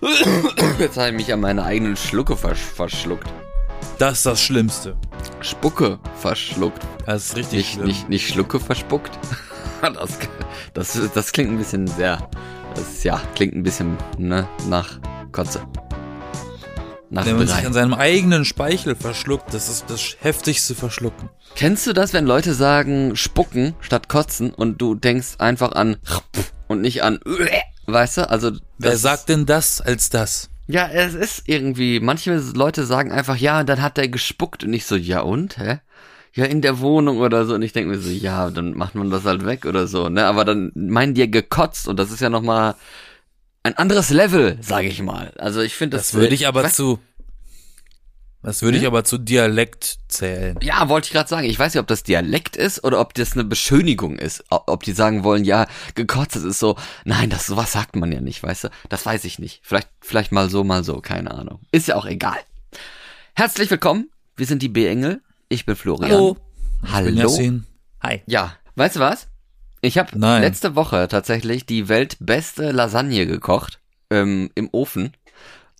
Jetzt habe ich mich an meine eigenen Schlucke versch verschluckt. Das ist das Schlimmste. Spucke verschluckt. Das ist richtig Nicht, schlimm. nicht, nicht Schlucke verspuckt. Das, das, das klingt ein bisschen sehr. Das ja, klingt ein bisschen ne, nach Kotze. Nach Wenn man sich Brei. an seinem eigenen Speichel verschluckt, das ist das heftigste Verschlucken. Kennst du das, wenn Leute sagen spucken statt kotzen und du denkst einfach an und nicht an weißt du? Also Wer sagt denn das als das? Ja, es ist irgendwie, manche Leute sagen einfach, ja, dann hat er gespuckt und ich so, ja und, hä? Ja, in der Wohnung oder so. Und ich denke mir so, ja, dann macht man das halt weg oder so, ne? Aber dann meinen die ja gekotzt und das ist ja nochmal ein anderes Level, sage ich mal. Also ich finde das. Das würde ich aber zu. Das würde ich Hm? aber zu Dialekt zählen. Ja, wollte ich gerade sagen. Ich weiß nicht, ob das Dialekt ist oder ob das eine Beschönigung ist. Ob die sagen wollen, ja, gekotzt, das ist so. Nein, das sowas sagt man ja nicht, weißt du? Das weiß ich nicht. Vielleicht, vielleicht mal so, mal so, keine Ahnung. Ist ja auch egal. Herzlich willkommen. Wir sind die B-Engel. Ich bin Florian. Hallo. Hallo. Bin Yassin. Hi. Ja, weißt du was? Ich habe letzte Woche tatsächlich die weltbeste Lasagne gekocht ähm, im Ofen.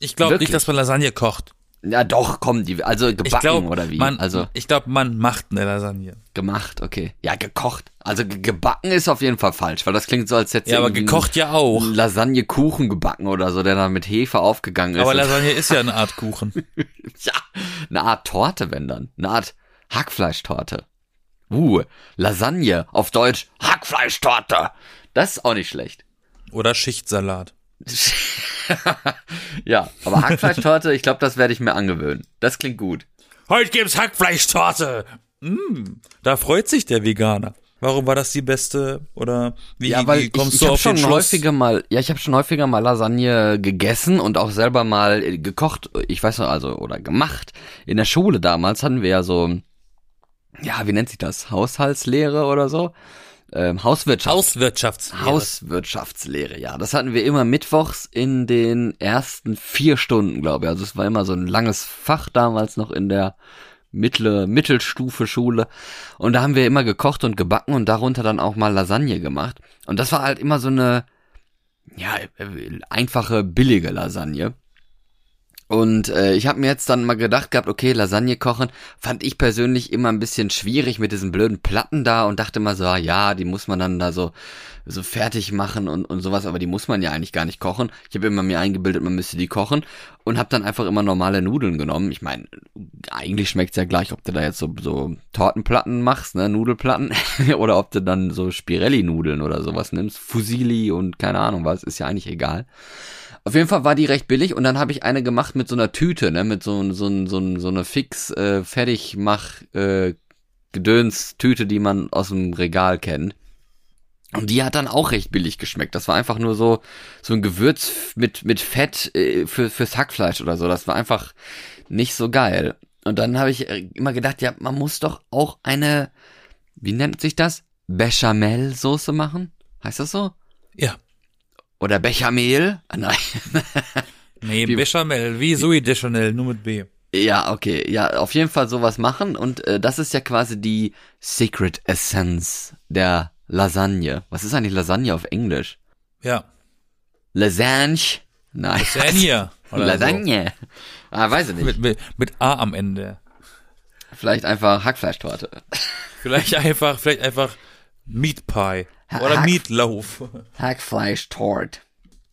Ich glaube Wirklich? nicht, dass man Lasagne kocht. Ja, doch, komm, die, also gebacken Ich glaube, oder wie? man, also ich glaube, man macht eine Lasagne. gemacht, okay. Ja, gekocht. Also ge gebacken ist auf jeden Fall falsch, weil das klingt so, als hätte Ja, aber gekocht ja auch. Lasagne Kuchen gebacken oder so, der dann mit Hefe aufgegangen ist. Aber Lasagne ist ja eine Art Kuchen. ja, eine Art Torte, wenn dann. Eine Art Hackfleischtorte. Uh, Lasagne, auf Deutsch Hackfleischtorte. Das ist auch nicht schlecht. Oder Schichtsalat. Ja, aber Hackfleischtorte, ich glaube, das werde ich mir angewöhnen. Das klingt gut. Heute gibt's Hackfleischtorte. Mm, da freut sich der Veganer. Warum war das die beste oder wie, Ja, weil wie kommst ich, ich du habe auf den schon Schluss? häufiger mal, ja, ich habe schon häufiger mal Lasagne gegessen und auch selber mal äh, gekocht. Ich weiß noch, also oder gemacht. In der Schule damals hatten wir ja so, ja, wie nennt sich das? Haushaltslehre oder so? Ähm, Hauswirtschaft. Hauswirtschaftslehre. Hauswirtschaftslehre, ja. Das hatten wir immer mittwochs in den ersten vier Stunden, glaube ich. Also es war immer so ein langes Fach damals noch in der mittlere Mittelstufe Schule. Und da haben wir immer gekocht und gebacken und darunter dann auch mal Lasagne gemacht. Und das war halt immer so eine, ja, äh, einfache, billige Lasagne. Und äh, ich habe mir jetzt dann mal gedacht gehabt, okay, Lasagne kochen fand ich persönlich immer ein bisschen schwierig mit diesen blöden Platten da und dachte mal so, ah, ja, die muss man dann da so so fertig machen und, und sowas, aber die muss man ja eigentlich gar nicht kochen. Ich habe immer mir eingebildet, man müsste die kochen und habe dann einfach immer normale Nudeln genommen. Ich meine, eigentlich schmeckt's ja gleich, ob du da jetzt so, so Tortenplatten machst, ne, Nudelplatten, oder ob du dann so Spirelli-Nudeln oder sowas nimmst, Fusilli und keine Ahnung was, ist ja eigentlich egal. Auf jeden Fall war die recht billig und dann habe ich eine gemacht mit so einer Tüte, ne, mit so so so, so einer fix äh, Fertigmach äh, Gedöns-Tüte, die man aus dem Regal kennt. Und die hat dann auch recht billig geschmeckt. Das war einfach nur so so ein Gewürz mit mit Fett äh, für fürs Hackfleisch oder so. Das war einfach nicht so geil. Und dann habe ich äh, immer gedacht, ja, man muss doch auch eine wie nennt sich das? Bechamel-Soße machen? Heißt das so? Ja. Oder Bechamel? Ah, nein. Nee, Wie- Bechamel, wie Sui de Chanel, nur mit B. Ja, okay. Ja, auf jeden Fall sowas machen. Und äh, das ist ja quasi die Secret Essence der Lasagne. Was ist eigentlich Lasagne auf Englisch? Ja. Lasagne? Nein. Lasagne. Lasagne. Ah, weiß ich So. nicht. Mit, mit, mit A am Ende. Vielleicht einfach Hackfleischtorte. Vielleicht einfach, vielleicht einfach Meat Pie. Oder Hack- Meatloaf. Hackfleischtort.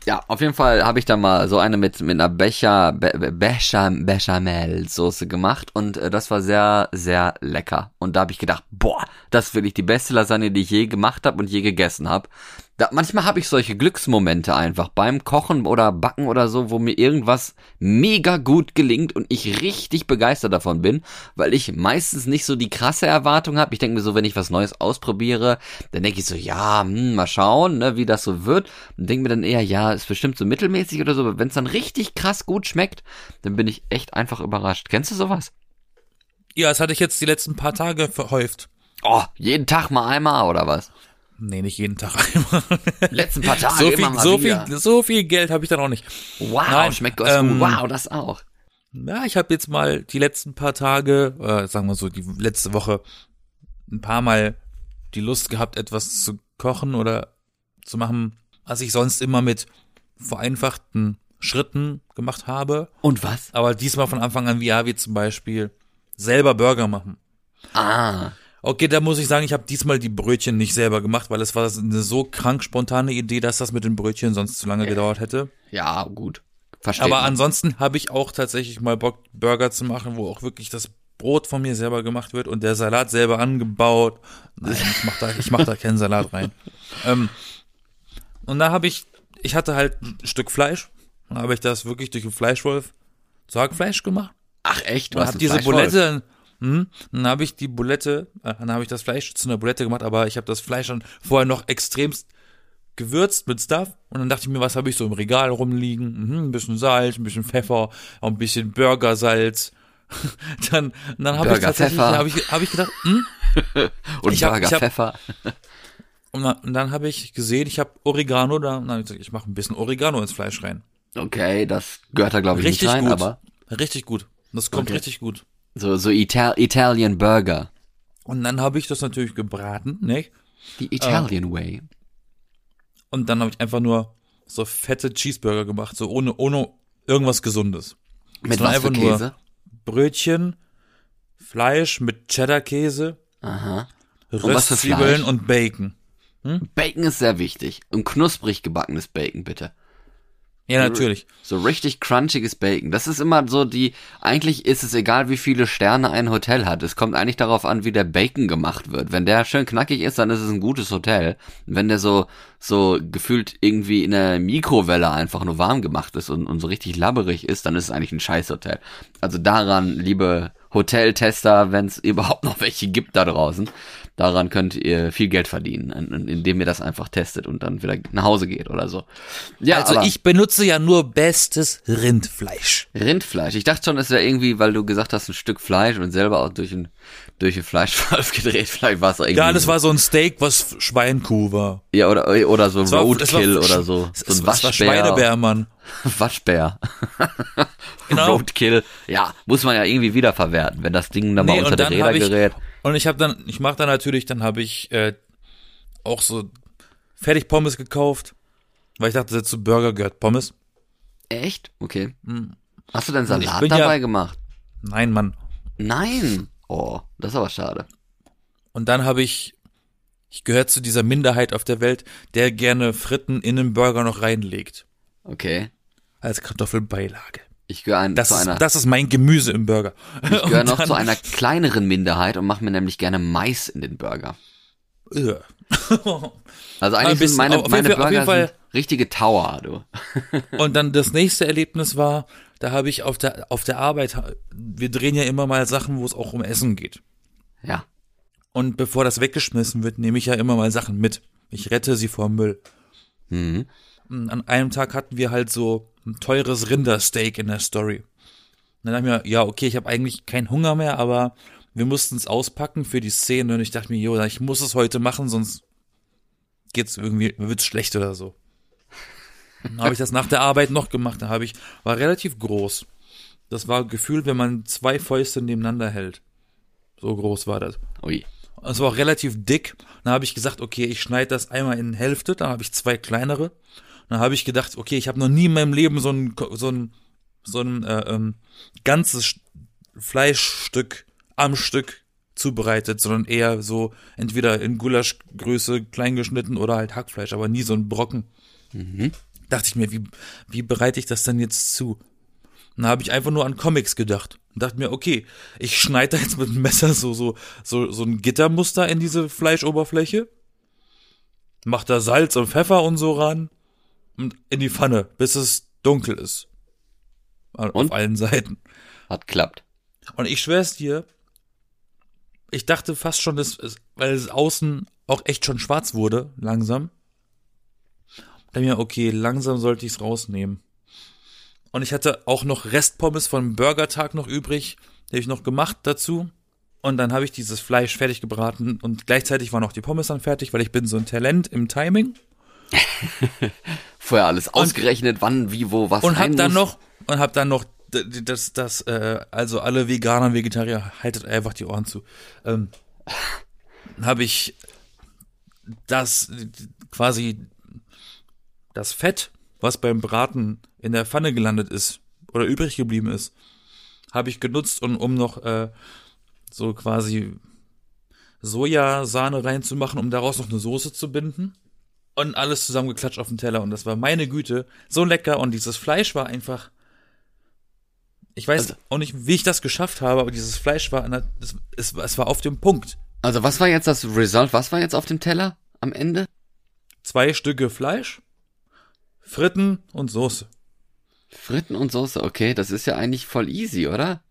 Ja, auf jeden Fall habe ich da mal so eine mit mit einer Becher Be Be- Bechamel Bechamel Soße gemacht und äh, das war sehr sehr lecker und da habe ich gedacht, boah, das ist wirklich die beste Lasagne, die ich je gemacht habe und je gegessen habe. Da, manchmal habe ich solche Glücksmomente einfach beim Kochen oder Backen oder so, wo mir irgendwas mega gut gelingt und ich richtig begeistert davon bin, weil ich meistens nicht so die krasse Erwartung habe. Ich denke mir so, wenn ich was Neues ausprobiere, dann denke ich so, ja, hm, mal schauen, ne, wie das so wird. Und denke mir dann eher, ja, ist bestimmt so mittelmäßig oder so. Aber wenn es dann richtig krass gut schmeckt, dann bin ich echt einfach überrascht. Kennst du sowas? Ja, das hatte ich jetzt die letzten paar Tage verhäuft. Oh, jeden Tag mal einmal oder was? Nee, nicht jeden Tag einmal. Letzten paar Tage so immer viel, mal so wieder. viel, so viel Geld habe ich dann auch nicht. Wow, Nein, schmeckt Gott ähm, gut. Wow, das auch. Ja, ich habe jetzt mal die letzten paar Tage, äh, sagen wir so, die letzte Woche ein paar Mal die Lust gehabt, etwas zu kochen oder zu machen, was ich sonst immer mit vereinfachten Schritten gemacht habe. Und was? Aber diesmal von Anfang an, wie ja, wie zum Beispiel selber Burger machen. Ah. Okay, da muss ich sagen, ich habe diesmal die Brötchen nicht selber gemacht, weil es war eine so krank spontane Idee, dass das mit den Brötchen sonst zu lange gedauert hätte. Ja, gut. Verstehe. Aber ansonsten habe ich auch tatsächlich mal Bock, Burger zu machen, wo auch wirklich das Brot von mir selber gemacht wird und der Salat selber angebaut. Nein, ich mach da, ich mach da keinen Salat rein. Ähm, und da habe ich, ich hatte halt ein Stück Fleisch. Dann habe ich das wirklich durch den Fleischwolf zu Hackfleisch gemacht. Ach echt? Und Was habe diese Bulette, hm, dann habe ich die Bulette, äh, dann habe ich das Fleisch zu einer Bulette gemacht, aber ich habe das Fleisch dann vorher noch extremst gewürzt mit Stuff und dann dachte ich mir, was habe ich so im Regal rumliegen? Mhm, ein bisschen Salz, ein bisschen Pfeffer, auch ein bisschen Burgersalz. dann dann habe ich tatsächlich Burger-Pfeffer. habe ich habe ich gedacht, hm? Und Ich hab- Burger ich hab- Pfeffer. und dann, und dann habe ich gesehen, ich habe Oregano da, und dann habe ich gesagt, ich mache ein bisschen Oregano ins Fleisch rein. Okay, das gehört da glaube ich Richtig nicht rein, gut. aber Richtig gut. Das kommt Okay. richtig gut. So so Ital Italian Burger. Und dann habe ich das natürlich gebraten, ne? Die Italian Way. Und dann habe ich einfach nur so fette Cheeseburger gemacht, so ohne ohne irgendwas Gesundes. Mit was für Käse? Brötchen, Fleisch mit Cheddar-Käse, Röstzwiebeln Fleisch? und Bacon. Bacon ist sehr wichtig. Und knusprig gebackenes Bacon, bitte. Ja, natürlich. So richtig crunchiges Bacon. Das ist immer so die, eigentlich ist es egal, wie viele Sterne ein Hotel hat. Es kommt eigentlich darauf an, wie der Bacon gemacht wird. Wenn der schön knackig ist, dann ist es ein gutes Hotel. Wenn der so, so gefühlt irgendwie in der Mikrowelle einfach nur warm gemacht ist und, und so richtig labberig ist, dann ist es eigentlich ein Scheißhotel. Also daran, liebe Hoteltester, wenn es überhaupt noch welche gibt da draußen, daran könnt ihr viel Geld verdienen, in- in- indem ihr das einfach testet und dann wieder nach Hause geht oder so. Ja, also ich benutze ja nur bestes Rindfleisch. Rindfleisch. Ich dachte schon, es wäre irgendwie, weil du gesagt hast, ein Stück Fleisch und selber auch durch ein durch ein Fleischwolf gedreht. Vielleicht war es irgendwie. Ja, das war so ein Steak, was Schweinkuh war. ja oder oder so Es es Roadkill oder so. Es, So ein es Waschbär. Schweinebär, Mann. Waschbär. Genau. Roadkill. Ja, muss man ja irgendwie wiederverwerten, wenn das Ding dann mal Nee, unter die Räder gerät. Und ich habe dann, ich mache dann natürlich, dann habe ich äh, auch so Fertigpommes gekauft, weil ich dachte, zu Burger gehört Pommes. Echt? Okay. Hast du denn Salat bin ja- dabei gemacht? Nein, Mann. Nein. Oh, das ist aber schade. Und dann habe ich, ich gehöre zu dieser Minderheit auf der Welt, der gerne Fritten in einen Burger noch reinlegt. Okay. Als Kartoffelbeilage. Ich gehöre ein, Das, zu einer ist, das ist mein Gemüse im Burger. ich gehöre noch zu einer kleineren Minderheit und mache mir nämlich gerne Mais in den Burger. Also eigentlich bisschen, sind meine, meine Fall- Burger Fall- sind richtige Tower, du. Und dann das nächste Erlebnis war, da habe ich auf der, auf der Arbeit, wir drehen ja immer mal Sachen, wo es auch um Essen geht. Ja. Und bevor das weggeschmissen wird, nehme ich ja immer mal Sachen mit. Ich rette sie vor Müll. Mhm. An einem Tag hatten wir halt so ein teures Rindersteak in der Story. Und dann dachte ich mir, ja, okay, ich habe eigentlich keinen Hunger mehr, aber wir mussten es auspacken für die Szene und ich dachte mir, jo, ich muss es heute machen, sonst geht's irgendwie, wird's schlecht oder so. Dann habe ich das nach der Arbeit noch gemacht. Da habe ich, war relativ groß. Das war gefühlt, wenn man zwei Fäuste nebeneinander hält. So groß war das. Ui. Es war auch relativ dick. Dann habe ich gesagt, okay, ich schneide das einmal in Hälfte. Dann habe ich zwei kleinere. Dann habe ich gedacht, okay, ich habe noch nie in meinem Leben so ein so ein so ein äh, ähm, ganzes Sch- Fleischstück am Stück zubereitet, sondern eher so entweder in Gulaschgröße klein geschnitten oder halt Hackfleisch, aber nie so ein Brocken. Dachte ich mir, wie wie bereite ich das denn jetzt zu? Dann habe ich einfach nur an Comics gedacht und dachte mir, okay, ich schneide da jetzt mit dem Messer so so so so ein Gittermuster in diese Fleischoberfläche, mach da Salz und Pfeffer und so ran und in die Pfanne, bis es dunkel ist. Auf Und? allen Seiten. Hat klappt. Und ich schwör's dir, ich dachte fast schon, dass es, weil es außen auch echt schon schwarz wurde, langsam. Da mir, okay, langsam sollte ich's rausnehmen. Und ich hatte auch noch Restpommes vom Burgertag noch übrig, die habe ich noch gemacht dazu. Und dann habe ich dieses Fleisch fertig gebraten und gleichzeitig waren auch die Pommes dann fertig, weil ich bin so ein Talent im Timing. Vorher alles ausgerechnet, wann, wie, wo, was und hab dann muss. noch und hab dann noch das das äh, also alle Veganer und Vegetarier haltet einfach die Ohren zu ähm, habe ich das quasi das Fett was beim Braten in der Pfanne gelandet ist oder übrig geblieben ist, habe ich genutzt, um, um noch äh, so quasi Sojasahne reinzumachen, um daraus noch eine Soße zu binden. Und alles zusammengeklatscht auf den Teller. Und das war meine Güte so lecker. Und dieses Fleisch war einfach. Ich weiß Also- auch nicht, wie ich das geschafft habe, aber dieses Fleisch war, der- es, es, es war auf dem Punkt. Also was war jetzt das Result? Was war jetzt auf dem Teller am Ende? Zwei Stücke Fleisch, Fritten und Soße. Fritten und Soße, okay, das ist ja eigentlich voll easy, oder?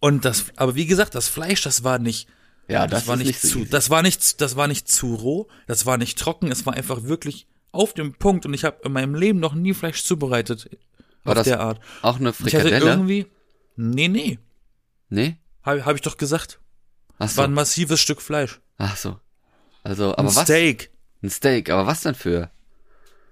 Und das, aber wie gesagt, das Fleisch, das war nicht, Ja, das, war ist nicht, so zu, das war nicht, das war nicht zu roh, das war nicht trocken, es war einfach wirklich auf dem Punkt und ich habe in meinem Leben noch nie Fleisch zubereitet War auf das der Art. Auch eine Ich hatte Frikadelle? irgendwie, nee, nee, Nee? habe hab ich doch gesagt, Ach es war so. ein massives Stück Fleisch, Ach so. Also, ein aber was? Steak, Ein Steak, aber was denn für?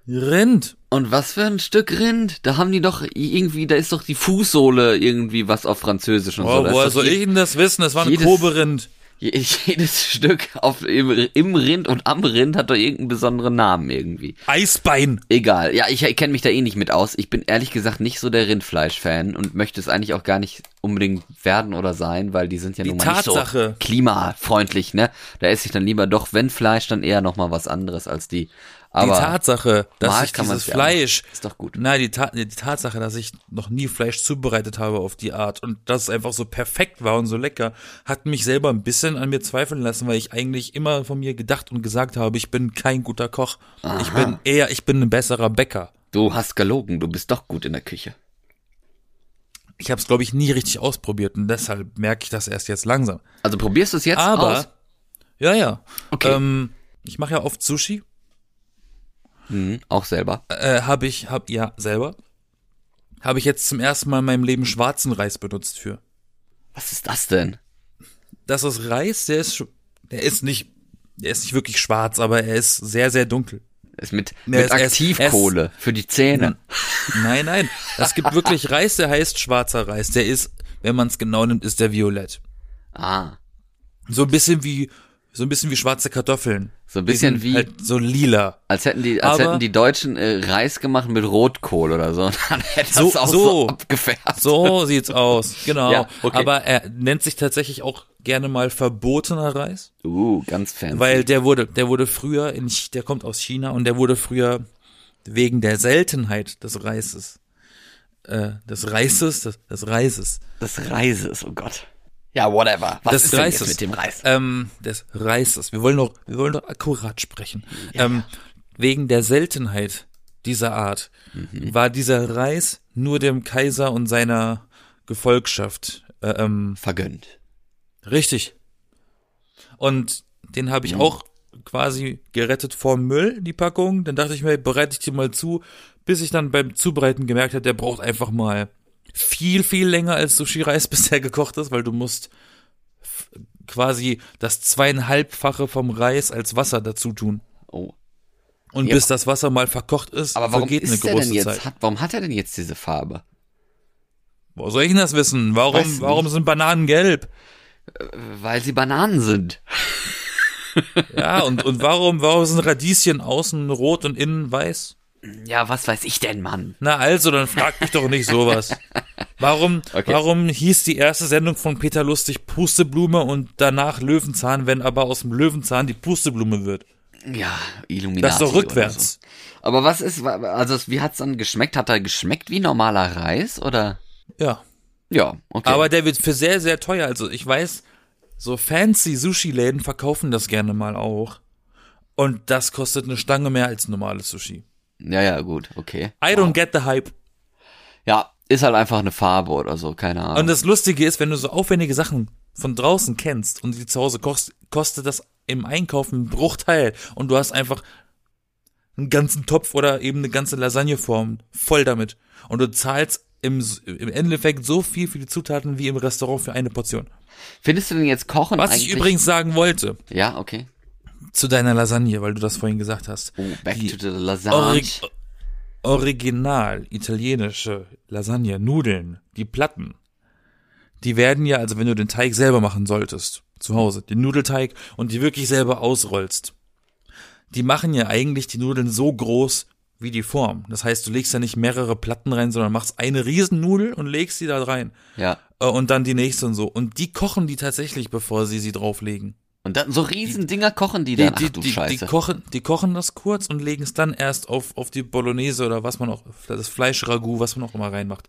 Rind. Und was für ein Stück Rind? Da haben die doch irgendwie, da ist doch die Fußsohle irgendwie was auf Französisch und so. Oh, Da ist woher doch soll ich denn das wissen? Das war ein Kobe-Rind. Je- Jedes Stück auf, im, im Rind und am Rind hat doch irgendeinen besonderen Namen irgendwie. Eisbein. Egal. Ja, ich, ich kenne mich da eh nicht mit aus. Ich bin ehrlich gesagt nicht so der Rindfleisch-Fan und möchte es eigentlich auch gar nicht unbedingt werden oder sein, weil die sind ja Die nun mal nicht so Tatsache. klimafreundlich, ne? Da esse ich dann lieber doch, wenn Fleisch, dann eher noch mal was anderes als die. Aber die Tatsache, dass ich dieses Fleisch, ist doch gut. nein, die, Ta die Tatsache, dass ich noch nie Fleisch zubereitet habe auf die Art und dass es einfach so perfekt war und so lecker, hat mich selber ein bisschen an mir zweifeln lassen, weil ich eigentlich immer von mir gedacht und gesagt habe, ich bin kein guter Koch. Ich bin eher, ich bin ein besserer Bäcker. Du hast gelogen, du bist doch gut in der Küche. Ich habe es, glaube ich, nie richtig ausprobiert und deshalb merke ich das erst jetzt langsam. Also probierst du es jetzt Aber, aus? ja, ja. Okay. Ähm, ich mache ja oft Sushi. Mhm, auch selber. Äh, habe ich, hab, ja, selber. Habe ich jetzt zum ersten Mal in meinem Leben schwarzen Reis benutzt für. Was ist das denn? Das ist Reis, der ist, der ist nicht, der ist nicht wirklich schwarz, aber er ist sehr, sehr dunkel. Ist mit, mit es- Aktivkohle für die Zähne. Nein, nein. Es gibt wirklich Reis, der heißt schwarzer Reis. Der ist, wenn man es genau nimmt, ist der violett. Ah, So ein bisschen wie, so ein bisschen wie schwarze Kartoffeln. So ein bisschen wie, halt so lila. als hätten die, als aber- hätten die Deutschen äh, Reis gemacht mit Rotkohl oder so. Und dann hätte das So- auch so, so. abgefärbt. So sieht's aus. Genau. Ja, okay. Aber er nennt sich tatsächlich auch gerne mal verbotener Reis. Uh, ganz fancy. Weil der wurde, der wurde früher in, der kommt aus China und der wurde früher wegen der Seltenheit des Reises, äh, des Reises, des, des Reises, des Reises, oh Gott. Ja, whatever. Was des ist denn Reises jetzt mit dem Reis? ähm, des Reises. Wir wollen doch, wir wollen doch akkurat sprechen. Ähm, wegen der Seltenheit dieser Art Mhm. war dieser Reis nur dem Kaiser und seiner Gefolgschaft äh, ähm, Vergönnt. Richtig. Und den habe ich Mhm. auch quasi gerettet vor Müll, die Packung. Dann dachte ich mir, bereite ich die mal zu, bis ich dann beim Zubereiten gemerkt habe, der braucht einfach mal viel, viel länger als Sushi-Reis bisher gekocht ist, weil du musst quasi das zweieinhalbfache vom Reis als Wasser dazu tun. Oh. Und Ja, bis das Wasser mal verkocht ist, Aber warum vergeht eine ist der große denn jetzt, Zeit. hat, warum hat er denn jetzt diese Farbe? Wo soll ich denn das wissen? Weiß Warum, nicht. warum sind Bananen gelb? Weil sie Bananen sind. Ja, und, und warum, warum sind Radieschen außen rot und innen weiß? Ja, was weiß ich denn, Mann? Na also, dann frag mich doch nicht sowas. Warum, Okay. warum hieß die erste Sendung von Peter Lustig Pusteblume und danach Löwenzahn, wenn aber aus dem Löwenzahn die Pusteblume wird? Ja, Illuminati. Das ist doch rückwärts. So. Aber was ist, also wie hat's dann geschmeckt? Hat er geschmeckt wie normaler Reis oder? Ja. Ja, okay. Aber der wird für sehr, sehr teuer. Also ich weiß, so fancy Sushi-Läden verkaufen das gerne mal auch. Und das kostet eine Stange mehr als normales Sushi. ja, ja, gut, okay. I don't get the hype. Ja, ist halt einfach eine Farbe oder so, keine Ahnung. Und das Lustige ist, wenn du so aufwendige Sachen von draußen kennst und die zu Hause kochst, kostet das im Einkauf einen Bruchteil und du hast einfach einen ganzen Topf oder eben eine ganze Lasagneform voll damit und du zahlst im, im Endeffekt so viel für die Zutaten wie im Restaurant für eine Portion. Findest du denn jetzt Kochen Was eigentlich? ich übrigens sagen wollte Ja, okay. zu deiner Lasagne, weil du das vorhin gesagt hast. Oh, back Die to the Lasagne. Orig original italienische Lasagne, Nudeln, die Platten, die werden ja, also wenn du den Teig selber machen solltest, zu Hause, den Nudelteig und die wirklich selber ausrollst, die machen ja eigentlich die Nudeln so groß, wie die Form. Das heißt, du legst da nicht mehrere Platten rein, sondern machst eine Riesennudel und legst die da rein. Ja. Äh, Und dann die nächste und so. Und die kochen die tatsächlich, bevor sie sie drauflegen. Und dann so riesen Dinger kochen die Die, dann. die, Ach du die, die, Scheiße. kochen, die kochen das kurz und legen es dann erst auf, auf die Bolognese oder was man auch, das Fleischragout, was man auch immer reinmacht.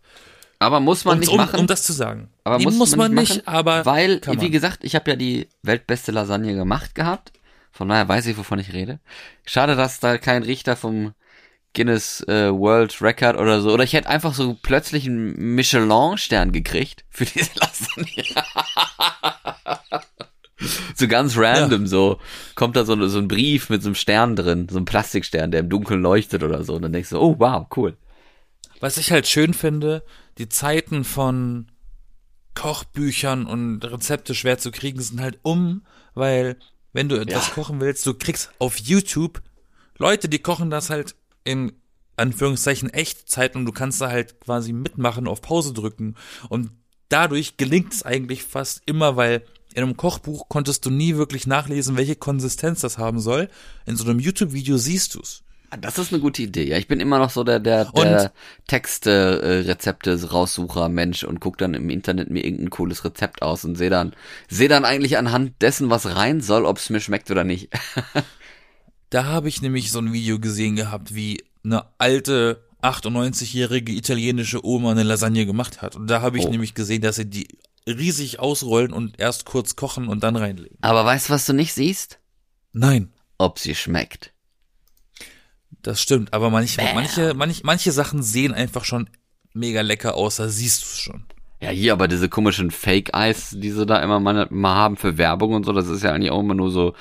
aber muss man Um, nicht um, machen. um das zu sagen. aber Nee, muss, man, nicht, machen, aber weil, wie man. gesagt, ich habe ja die weltbeste Lasagne gemacht gehabt. Von daher weiß ich, wovon ich rede. Schade, dass da kein Richter vom Guinness äh, World Record oder so. Oder ich hätte einfach so plötzlich einen Michelin-Stern gekriegt für diese Lasagne. So ganz random so. Kommt da so, so ein Brief mit so einem Stern drin, so ein Plastikstern, der im Dunkeln leuchtet oder so. Und dann denkst du, oh wow, cool. Was ich halt schön finde, die Zeiten von Kochbüchern und Rezepte schwer zu kriegen sind halt um, weil wenn du etwas Ja. kochen willst, du kriegst auf YouTube Leute, die kochen das halt in Anführungszeichen Echtzeit und du kannst da halt quasi mitmachen, auf Pause drücken und dadurch gelingt es eigentlich fast immer, weil in einem Kochbuch konntest du nie wirklich nachlesen, welche Konsistenz das haben soll. In so einem YouTube-Video siehst du's. Ah, Das ist eine gute Idee. Ja, ich bin immer noch so der, der, der Texte, äh, Rezepte, Raussucher Mensch und guck dann im Internet mir irgendein cooles Rezept aus und sehe dann, sehe dann eigentlich anhand dessen, was rein soll, ob es mir schmeckt oder nicht. Da habe ich nämlich so ein Video gesehen gehabt, wie eine alte 98-jährige italienische Oma eine Lasagne gemacht hat. Und da habe ich Oh. nämlich gesehen, dass sie die riesig ausrollen und erst kurz kochen und dann reinlegen. Aber weißt du, was du nicht siehst? Nein, Ob sie schmeckt. das stimmt. Aber manche, manche, manche, manche Sachen sehen einfach schon mega lecker aus, da siehst du es schon. Ja, hier aber diese komischen Fake-Eis, die sie da immer mal, mal haben für Werbung und so, das ist ja eigentlich auch immer nur so,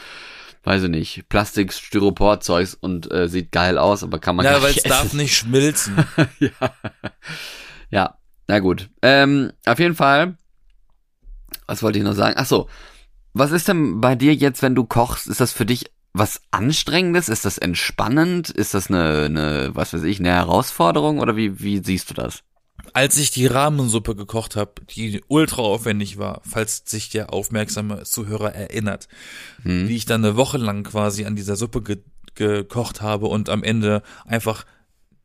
weiß ich nicht, Plastik, Styropor-Zeugs und äh, sieht geil aus, aber kann man Ja, gar weil nicht es darf nicht schmilzen. ja. ja, na gut. Ähm, auf jeden Fall, was wollte ich noch sagen? Ach so, was ist denn bei dir jetzt, wenn du kochst? Ist das für dich was Anstrengendes? Ist das entspannend? Ist das eine, eine was weiß ich, eine Herausforderung? Oder wie, wie siehst du das? Als ich die Rahmensuppe gekocht habe, die ultra aufwendig war, falls sich der aufmerksame Zuhörer erinnert, Hm? wie ich dann eine Woche lang quasi an dieser Suppe ge gekocht habe und am Ende einfach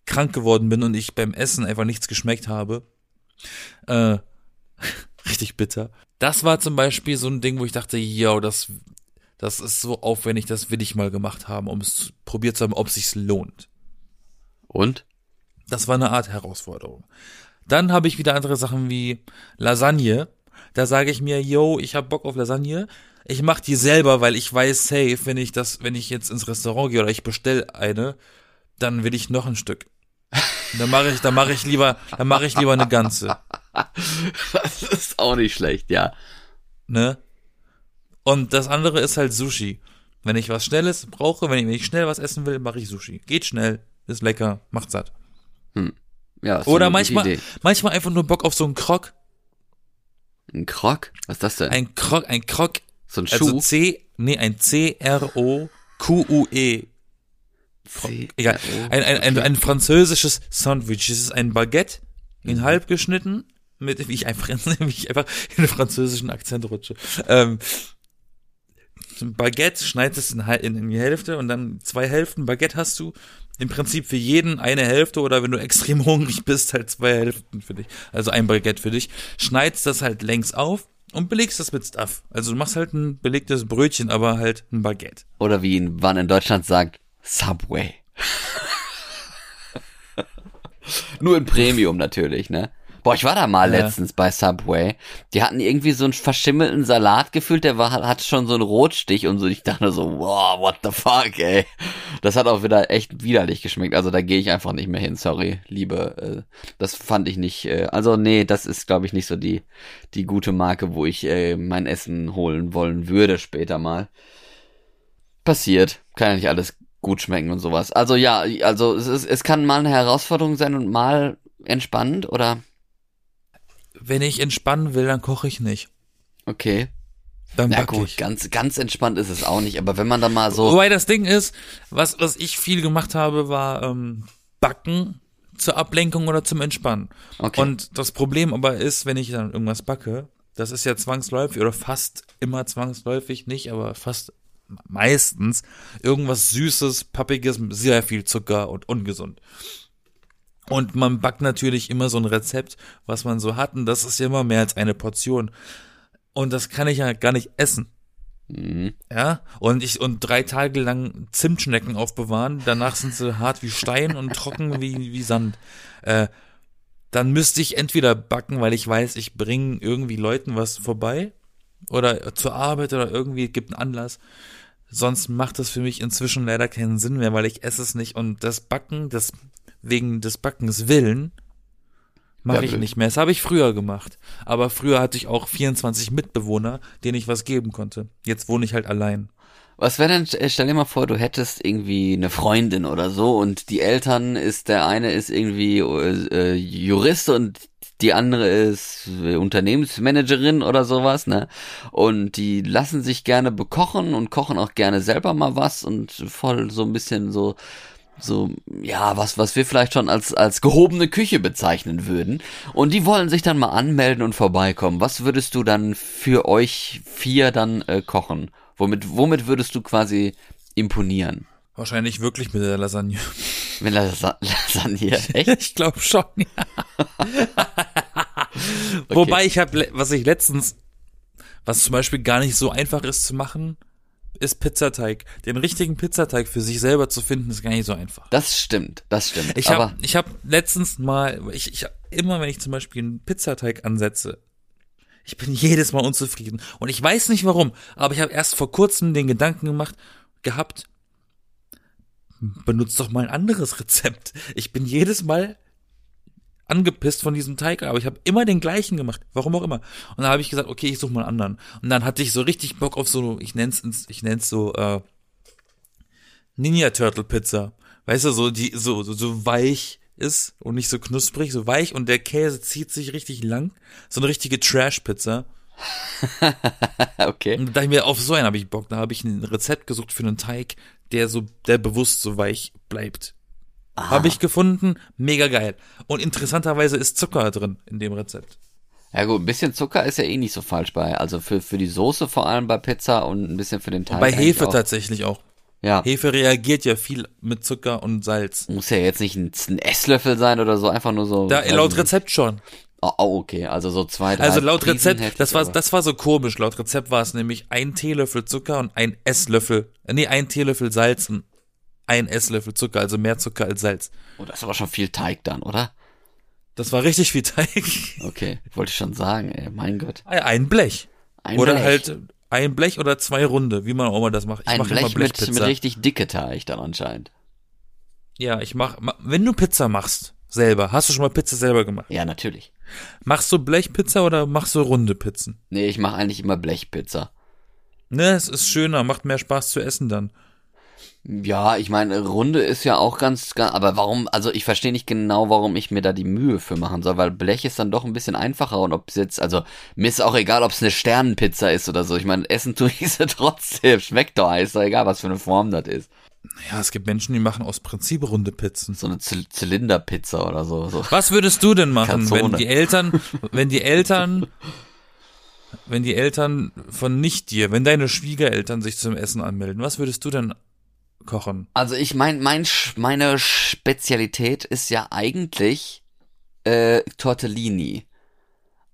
krank geworden bin und ich beim Essen einfach nichts geschmeckt habe. Äh, richtig bitter. Das war zum Beispiel so ein Ding, wo ich dachte, yo, das, das ist so aufwendig, das will ich mal gemacht haben, um es probiert zu haben, ob sich's lohnt. Und? Das war eine Art Herausforderung. Dann habe ich wieder andere Sachen wie Lasagne. Da sage ich mir, yo, ich habe Bock auf Lasagne. Ich mache die selber, weil ich weiß safe, wenn ich das, wenn ich jetzt ins Restaurant gehe oder ich bestell eine, dann will ich noch ein Stück. Dann mache ich, dann mache ich lieber, dann mache ich lieber eine ganze, Das ist auch nicht schlecht, ja. ne? Und das andere ist halt Sushi. Wenn ich was Schnelles brauche, wenn ich, wenn ich schnell was essen will, mache ich Sushi. Geht schnell, ist lecker, macht satt. Ja, ist Oder manchmal, Idee. manchmal einfach nur Bock auf so einen Krog. Ein Krog? Was ist das denn? Ein Krog, ein Krog so ein Also Schuh? C, nee, ein C-R-O-Q-U-E. C- Egal. Ein, ein, ein, ein französisches Sandwich. Es ist ein Baguette in halb geschnitten, mit, wie ich einfach, wie ich einfach in den französischen Akzent rutsche. Ähm, Baguette schneidest in, in, in die Hälfte und dann zwei Hälften Baguette hast du. Im Prinzip für jeden eine Hälfte oder wenn du extrem hungrig bist, halt zwei Hälften für dich. Also ein Baguette für dich. Schneidest das halt längs auf und belegst das mit Stuff. Also du machst halt ein belegtes Brötchen, aber halt ein Baguette. Oder wie man in Deutschland sagt, Subway. Nur in Premium natürlich, ne? Boah, ich war da mal Ja. letztens bei Subway. Die hatten irgendwie so einen verschimmelten Salat gefühlt, der war, hat schon so einen Rotstich und so. Ich dachte so, wow, what the fuck, ey. Das hat auch wieder echt widerlich geschmeckt. Also da gehe ich einfach nicht mehr hin, sorry, liebe. Äh, das fand ich nicht, äh, also nee, das ist, glaube ich, nicht so die, die gute Marke, wo ich äh, mein Essen holen wollen würde später mal passiert. Kann ja nicht alles gut schmecken und sowas. Also ja, also es, ist, es kann mal eine Herausforderung sein und mal entspannend oder Wenn ich entspannen will, dann koche ich nicht. okay. Dann backe gut, ich. ganz ganz entspannt ist es auch nicht, aber wenn man dann mal so Wobei das Ding ist, was, was ich viel gemacht habe, war ähm, Backen zur Ablenkung oder zum Entspannen. okay. Und das Problem aber ist, wenn ich dann irgendwas backe, das ist ja zwangsläufig oder fast immer zwangsläufig, nicht, aber fast meistens irgendwas Süßes, Pappiges, sehr viel Zucker und ungesund. Und man backt natürlich immer so ein Rezept, was man so hat, und das ist ja immer mehr als eine Portion. Und das kann ich ja gar nicht essen. Mhm. Ja, und ich und drei Tage lang Zimtschnecken aufbewahren, danach sind sie hart wie Stein und trocken wie, wie Sand. Äh, dann müsste ich entweder backen, weil ich weiß, ich bringe irgendwie Leuten was vorbei oder zur Arbeit oder irgendwie gibt einen Anlass. Sonst macht das für mich inzwischen leider keinen Sinn mehr, weil ich esse es nicht und das Backen, das wegen des Backens willen, mache Ja, ich blöd. nicht mehr. Das habe ich früher gemacht. Aber früher hatte ich auch 24 Mitbewohner, denen ich was geben konnte. Jetzt wohne ich halt allein. Was wäre denn, äh, stell dir mal vor, du hättest irgendwie eine Freundin oder so und die Eltern ist, der eine ist irgendwie äh, Jurist und die andere ist äh, Unternehmensmanagerin oder sowas, ne? Und die lassen sich gerne bekochen und kochen auch gerne selber mal was und voll so ein bisschen so so, ja, was, was wir vielleicht schon als, als gehobene Küche bezeichnen würden. Und die wollen sich dann mal anmelden und vorbeikommen. Was würdest du dann für euch vier dann äh, kochen? Womit, womit würdest du quasi imponieren? Wahrscheinlich wirklich mit der Lasagne. Mit Lasa Lasagne, echt? Ich glaube schon. Ja. Wobei ich habe, was ich letztens, was zum Beispiel gar nicht so einfach ist zu machen, ist Pizzateig. Den richtigen Pizzateig für sich selber zu finden, ist gar nicht so einfach. Das stimmt, das stimmt. Ich habe ich hab letztens mal, ich, ich immer wenn ich zum Beispiel einen Pizzateig ansetze, ich bin jedes Mal unzufrieden und ich weiß nicht warum, aber ich habe erst vor kurzem den Gedanken gemacht gehabt, benutzt doch mal ein anderes Rezept. Ich bin jedes Mal angepisst von diesem Teig, aber ich habe immer den gleichen gemacht, warum auch immer. Und dann habe ich gesagt, okay, ich suche mal einen anderen. Und dann hatte ich so richtig Bock auf so, ich nenn's, ich nenn's so äh, Ninja Turtle Pizza. Weißt du, so die so so, so weich ist und nicht so knusprig, so weich und der Käse zieht sich richtig lang. So eine richtige Trash Pizza. okay. Und da dachte ich mir, auf so einen habe ich Bock. Da habe ich ein Rezept gesucht für einen Teig, der so, der bewusst so weich bleibt. Habe ich gefunden, mega geil. Und interessanterweise ist Zucker drin in dem Rezept. Ja gut, ein bisschen Zucker ist ja eh nicht so falsch bei. Also für, für die Soße vor allem bei Pizza und ein bisschen für den Teig. Bei eigentlich Hefe auch. tatsächlich auch. Ja. Hefe reagiert ja viel mit Zucker und Salz. Muss ja jetzt nicht ein, ein Esslöffel sein oder so, einfach nur so. Da, laut. Rezept schon. Oh, oh, okay, also so zwei, drei Also laut Rezept, das war, aber- das war so komisch. Laut Rezept war es nämlich ein Teelöffel Zucker und ein Esslöffel, äh, nee, ein Teelöffel Salz und ein Esslöffel Zucker, also mehr Zucker als Salz. Oh, das ist aber schon viel Teig dann, oder? Das war richtig viel Teig. Okay, wollte ich schon sagen, ey, mein Gott. Ein Blech. Ein oder Blech. halt ein Blech oder zwei Runde, wie man auch immer das macht. Ich Ein mache immer Blech mit, mit Blechpizza. richtig dicke Teig dann anscheinend. ja, ich mach, ma- wenn du Pizza machst, selber, hast du schon mal Pizza selber gemacht? Ja, natürlich. Machst du Blechpizza oder machst du runde Pizzen? Nee, ich mache eigentlich immer Blechpizza. Ne, es ist schöner, macht mehr Spaß zu essen dann. Ja, ich meine, Runde ist ja auch ganz, ganz, aber warum, also ich verstehe nicht genau, warum ich mir da die Mühe für machen soll, weil Blech ist dann doch ein bisschen einfacher und ob es jetzt, also mir ist auch egal, ob es eine Sternenpizza ist oder so. Ich meine, essen tue ich sie trotzdem, schmeckt doch, ist doch egal, was für eine Form das ist. Ja, es gibt Menschen, die machen aus Prinzip runde Pizzen. So eine Zy Zylinderpizza oder so. so. Was würdest du denn machen, Calzone. wenn die Eltern, wenn die Eltern, wenn die Eltern von nicht dir, wenn deine Schwiegereltern sich zum Essen anmelden, was würdest du denn kochen? Also ich mein, mein, meine Spezialität ist ja eigentlich äh, Tortellini.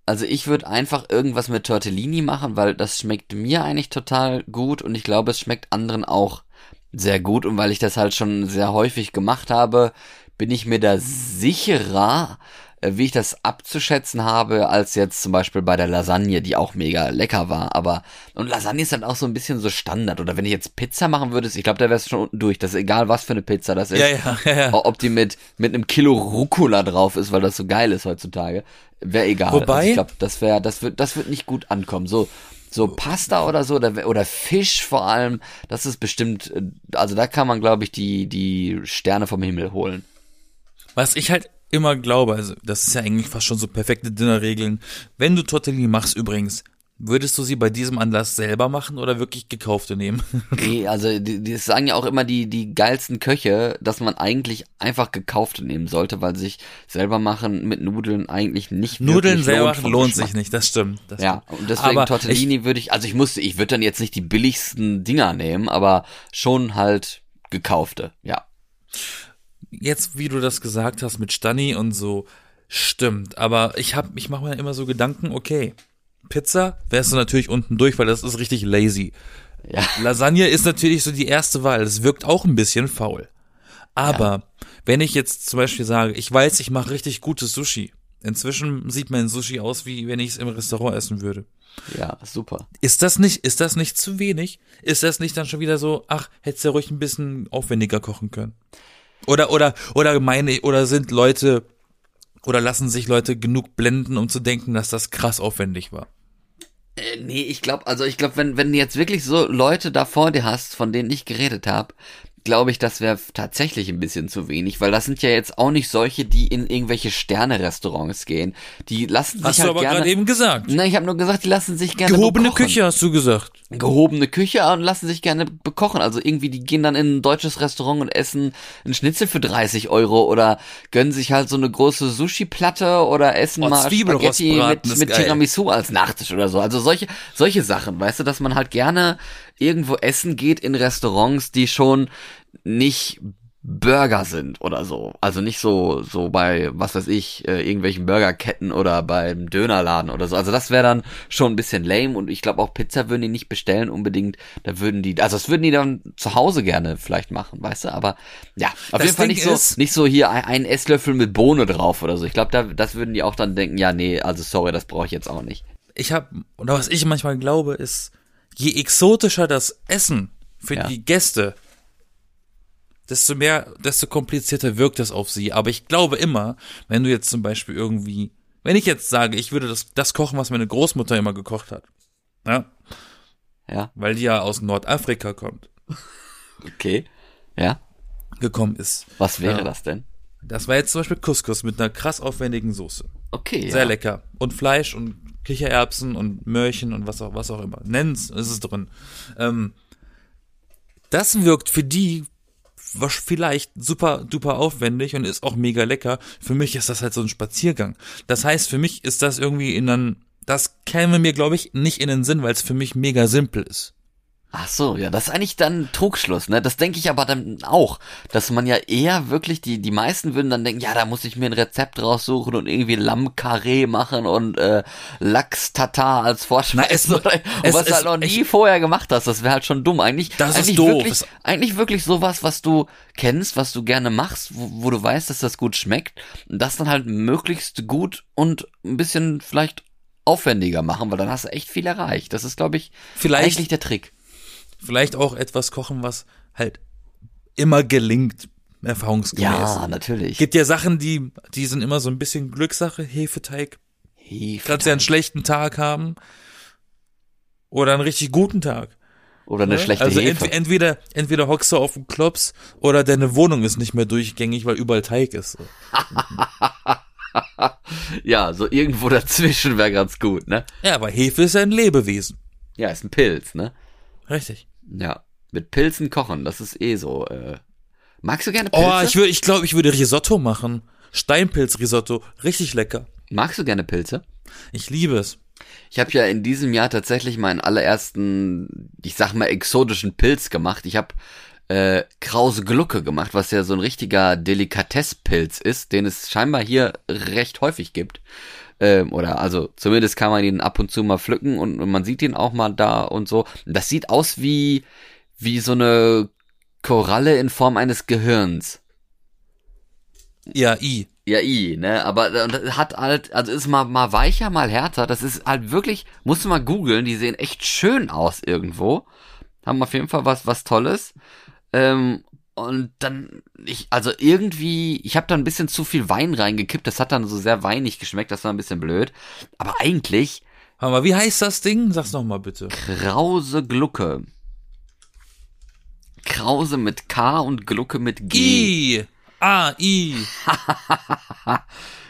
Also ich würde einfach irgendwas mit Tortellini machen, weil das schmeckt mir eigentlich total gut und ich glaube, es schmeckt anderen auch sehr gut und weil ich das halt schon sehr häufig gemacht habe, bin ich mir da sicherer, wie ich das abzuschätzen habe, als jetzt zum Beispiel bei der Lasagne, die auch mega lecker war. Aber und Lasagne ist halt auch so ein bisschen so Standard. Oder wenn ich jetzt Pizza machen würde, ich glaube, da wäre es schon unten durch. Das ist egal, was für eine Pizza das ist. Ja, ja, ja, ja. Ob die mit mit einem Kilo Rucola drauf ist, weil das so geil ist heutzutage, wäre egal. Wobei- also ich glaube, das wäre, das wird, das wird nicht gut ankommen. So so Pasta oder so oder, oder Fisch vor allem, das ist bestimmt, äh, also da kann man, glaube ich, die die Sterne vom Himmel holen. Was ich halt immer glaube, also das ist ja eigentlich fast schon so perfekte Dinnerregeln. Wenn du Tortellini machst übrigens, Würdest du sie bei diesem Anlass selber machen oder wirklich gekaufte nehmen? Nee, also die, die sagen ja auch immer die, die geilsten Köche, dass man eigentlich einfach gekaufte nehmen sollte, weil sich selber machen mit Nudeln eigentlich nicht Nudeln selber lohnt machen lohnt sich nicht, das stimmt. Das Ja, stimmt. und deswegen Aber Tortellini würde ich, also ich musste, ich würde dann jetzt nicht die billigsten Dinger nehmen, aber schon halt gekaufte, ja. Jetzt, wie du das gesagt hast mit Stani und so, stimmt. Aber ich hab, ich mache mir immer so Gedanken, okay, Pizza wärst du natürlich unten durch, weil das ist richtig lazy. Ja. Lasagne ist natürlich so die erste Wahl. Das wirkt auch ein bisschen faul. Aber wenn ich jetzt zum Beispiel sage, ich weiß, ich mache richtig gutes Sushi. Inzwischen sieht mein Sushi aus, wie wenn ich es im Restaurant essen würde. Ja, super. Ist das nicht, ist das nicht zu wenig? Ist das nicht dann schon wieder so, ach, hättest du ja ruhig ein bisschen aufwendiger kochen können? Oder, oder, oder meine, oder sind Leute, oder lassen sich Leute genug blenden, um zu denken, dass das krass aufwendig war? Äh, nee, ich glaube, also ich glaube, wenn, wenn du jetzt wirklich so Leute da vor dir hast, von denen ich geredet habe, glaube ich, das wäre tatsächlich ein bisschen zu wenig, weil das sind ja jetzt auch nicht solche, die in irgendwelche Sterne-Restaurants gehen. Die lassen sich Hast du halt aber gerne. gerade eben gesagt. Na, ich habe nur gesagt, die lassen sich gerne Gehobene bekochen. Küche hast du gesagt. gehobene Küche und lassen sich gerne bekochen. Also irgendwie, die gehen dann in ein deutsches Restaurant und essen einen Schnitzel für 30 Euro oder gönnen sich halt so eine große Sushi-Platte oder essen Oh, mal Spaghetti mit, mit. Tiramisu als Nachtisch oder so. Also solche, solche Sachen, weißt du, dass man halt gerne irgendwo essen geht in Restaurants, die schon nicht Burger sind oder so. Also nicht so, so bei, was weiß ich, äh, irgendwelchen Burgerketten oder beim Dönerladen oder so. Also das wäre dann schon ein bisschen lame und ich glaube auch Pizza würden die nicht bestellen unbedingt. Da würden die, also das würden die dann zu Hause gerne vielleicht machen, weißt du? Aber ja, auf Das jeden Fall Ding nicht so, nicht so hier ein, ein Esslöffel mit Bohne drauf oder so. Ich glaube, da, das würden die auch dann denken, ja, nee, also sorry, das brauche ich jetzt auch nicht. Ich habe, oder was ich manchmal glaube, ist, je exotischer das Essen für Ja. die Gäste, desto mehr, desto komplizierter wirkt es auf sie. Aber ich glaube immer, wenn du jetzt zum Beispiel irgendwie, wenn ich jetzt sage, ich würde das, das kochen, was meine Großmutter immer gekocht hat, ja, Ja, weil die ja aus Nordafrika kommt, okay. Ja, gekommen ist. was wäre Ja. das denn? Das war jetzt zum Beispiel Couscous mit einer krass aufwendigen Soße. Okay, Sehr ja. lecker. Und Fleisch und Kichererbsen und Möhrchen und was auch, was auch immer. Nenn's, ist es drin. Ähm, das wirkt für die was vielleicht super duper aufwendig und ist auch mega lecker. Für mich ist das halt so ein Spaziergang. Das heißt, für mich ist das irgendwie in einen, das käme mir, glaube ich, nicht in den Sinn, weil es für mich mega simpel ist. Ach so, ja, das ist eigentlich dann Trugschluss, ne? Das denke ich aber dann auch, dass man ja eher wirklich, die, die meisten würden dann denken, ja, da muss ich mir ein Rezept raussuchen und irgendwie Lammkarree machen und äh, Lachs-Tatar als Vorspeise. Na, es- oder, und es was du ist halt noch nie echt- vorher gemacht hast, das wäre halt schon dumm. Eigentlich, Das ist eigentlich doof. Wirklich, eigentlich wirklich sowas, was du kennst, was du gerne machst, wo, wo du weißt, dass das gut schmeckt. Und das dann halt möglichst gut und ein bisschen vielleicht aufwendiger machen, weil dann hast du echt viel erreicht. Das ist, glaube ich, Vielleicht- eigentlich der Trick. Vielleicht auch etwas kochen, was halt immer gelingt, erfahrungsgemäß. Ja, natürlich. Gibt ja Sachen, die, die sind immer so ein bisschen Glückssache, Hefeteig. Hefe Kannst ja einen schlechten Tag haben oder einen richtig guten Tag. oder eine ne? schlechte also Hefe. ent, entweder, entweder hockst du auf dem Klops oder deine Wohnung ist nicht mehr durchgängig, weil überall Teig ist. So. ja, so irgendwo dazwischen wäre ganz gut, ne? Ja, aber Hefe ist ja ein Lebewesen. Ja, ist ein Pilz, ne? Richtig. Ja, mit Pilzen kochen, das ist eh so. Äh. Magst du gerne Pilze? Oh, ich würde, ich glaube, ich würde Risotto machen. Steinpilzrisotto, richtig lecker. Magst du gerne Pilze? Ich liebe es. Ich habe ja in diesem Jahr tatsächlich meinen allerersten, ich sag mal, exotischen Pilz gemacht. Ich habe äh, Krause Glucke gemacht, was ja so ein richtiger Delikatesspilz ist, den es scheinbar hier recht häufig gibt. Ähm, oder also zumindest kann man ihn ab und zu mal pflücken und, und man sieht ihn auch mal da und so. Das sieht aus wie wie so eine Koralle in Form eines Gehirns. Ja, i. Ja, i, ne, aber äh, das hat halt, also ist mal, mal weicher, mal härter. Das ist halt wirklich, musst du mal googeln, die sehen echt schön aus irgendwo. Haben auf jeden Fall was, was Tolles. Ähm, und dann, ich, also irgendwie, ich habe da ein bisschen zu viel Wein reingekippt, das hat dann so sehr weinig geschmeckt, das war ein bisschen blöd. Aber eigentlich, Warte mal, wie heißt das Ding? Sag's noch mal bitte. Krause Glucke. Krause mit K und Glucke mit G. I. A, I.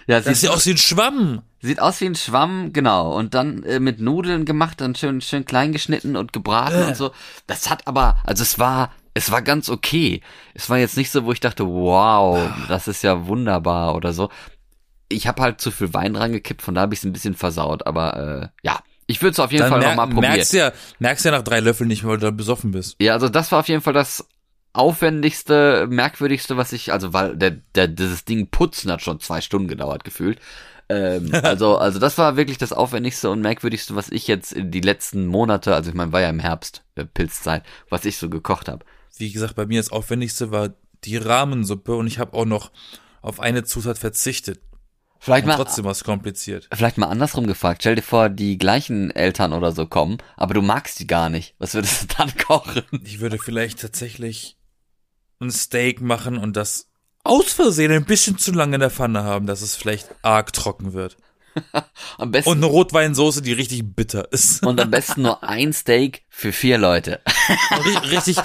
Ja, Das sieht du, aus wie ein Schwamm. Sieht aus wie ein Schwamm, genau. Und dann äh, mit Nudeln gemacht, dann schön, schön klein geschnitten und gebraten und so. Das hat aber, also es war, es war ganz okay. Es war jetzt nicht so, wo ich dachte, wow, das ist ja wunderbar oder so. Ich habe halt zu viel Wein rangekippt, von da habe ich es ein bisschen versaut. Aber äh, ja, ich würde es auf jeden Dann Fall mer nochmal probieren. merkst du ja, merkst ja nach drei Löffeln nicht mehr, weil du da besoffen bist. Ja, also das war auf jeden Fall das aufwendigste, merkwürdigste, was ich, also weil der, der dieses Ding putzen hat schon zwei Stunden gedauert gefühlt. Ähm, also, also das war wirklich das aufwendigste und merkwürdigste, was ich jetzt in die letzten Monate, also ich meine, war ja im Herbst, äh, Pilzzeit, was ich so gekocht habe. Wie gesagt, bei mir das Aufwendigste war die Rahmensuppe und ich habe auch noch auf eine Zutat verzichtet. Vielleicht Und mal, trotzdem war es kompliziert. vielleicht mal andersrum gefragt. Stell dir vor, die gleichen Eltern oder so kommen, aber du magst die gar nicht. Was würdest du dann kochen? Ich würde vielleicht tatsächlich ein Steak machen und das aus Versehen ein bisschen zu lange in der Pfanne haben, dass es vielleicht arg trocken wird. Am besten Und eine Rotweinsoße, die richtig bitter ist. und am besten nur ein Steak für vier Leute. Ri- richtig,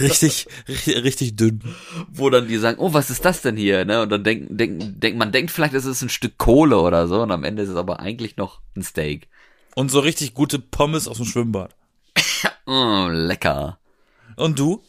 richtig, richtig, richtig dünn. Wo dann die sagen, oh, was ist das denn hier? Ne? Und dann denken, denken, denkt, man denkt vielleicht, es ist ein Stück Kohle oder so, und am Ende ist es aber eigentlich noch ein Steak. Und so richtig gute Pommes aus dem Schwimmbad. Mm, lecker. Und du?